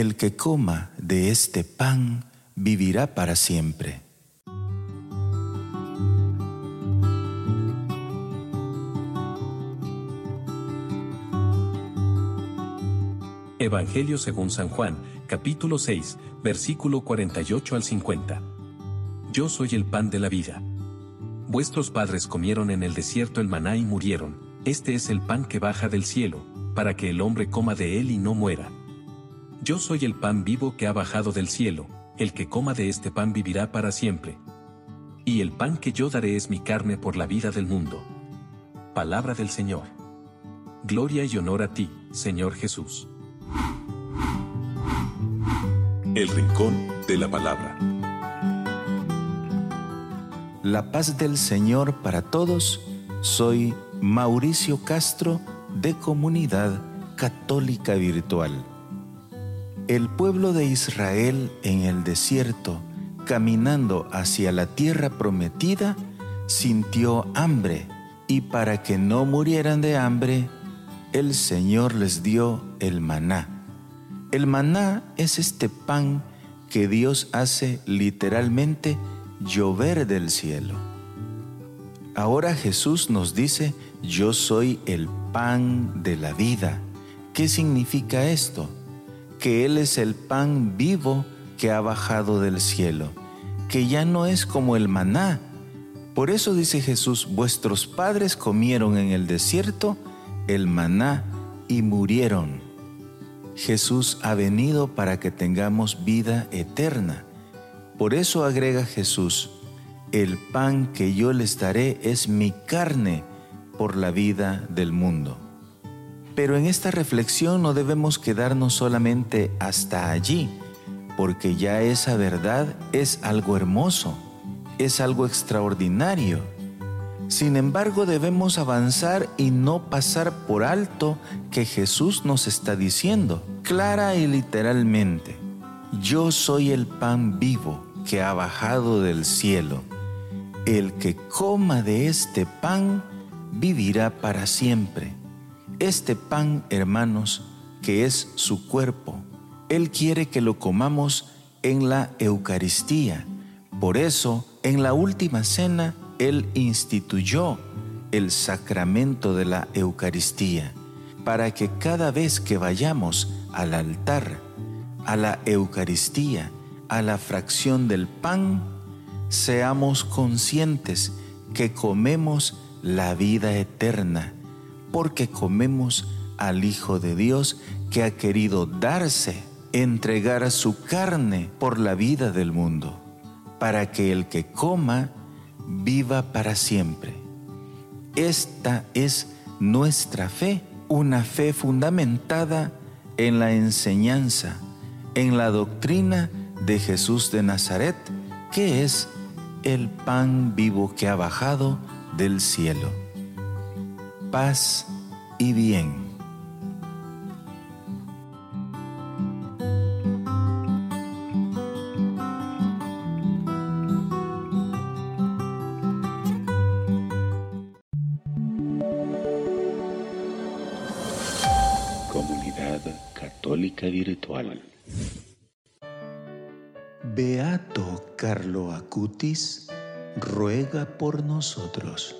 El que coma de este pan vivirá para siempre. Evangelio según San Juan, capítulo 6, versículo 48 al 50. Yo soy el pan de la vida. Vuestros padres comieron en el desierto el maná y murieron, este es el pan que baja del cielo, para que el hombre coma de él y no muera. Yo soy el pan vivo que ha bajado del cielo, el que coma de este pan vivirá para siempre. Y el pan que yo daré es mi carne por la vida del mundo. Palabra del Señor. Gloria y honor a ti, Señor Jesús. El Rincón de la Palabra. La paz del Señor para todos. Soy Mauricio Castro de Comunidad Católica Virtual. El pueblo de Israel en el desierto, caminando hacia la tierra prometida, sintió hambre y para que no murieran de hambre, el Señor les dio el maná el maná es este pan que Dios hace literalmente llover del cielo. Ahora Jesús nos dice, yo soy el pan de la vida. ¿Qué significa esto? Que Él es el pan vivo que ha bajado del cielo, que ya no es como el maná. Por eso dice Jesús, vuestros padres comieron en el desierto el maná y murieron. Jesús ha venido para que tengamos vida eterna. Por eso agrega Jesús, el pan que yo les daré es mi carne por la vida del mundo. Pero en esta reflexión no debemos quedarnos solamente hasta allí, porque ya esa verdad es algo hermoso, es algo extraordinario sin embargo, debemos avanzar y no pasar por alto que Jesús nos está diciendo, clara y literalmente, yo soy el pan vivo que ha bajado del cielo. El que coma de este pan vivirá para siempre. Este pan, hermanos, que es su cuerpo, Él quiere que lo comamos en la Eucaristía. Por eso, en la última cena, él instituyó el sacramento de la Eucaristía para que cada vez que vayamos al altar, a la Eucaristía, a la fracción del pan, seamos conscientes que comemos la vida eterna, porque comemos al Hijo de Dios que ha querido darse, entregar su carne por la vida del mundo, para que el que coma viva para siempre. Esta es nuestra fe, una fe fundamentada en la enseñanza, en la doctrina de Jesús de Nazaret, que es el pan vivo que ha bajado del cielo. Paz y bien. Comunidad Católica Virtual. Beato Carlo Acutis ruega por nosotros.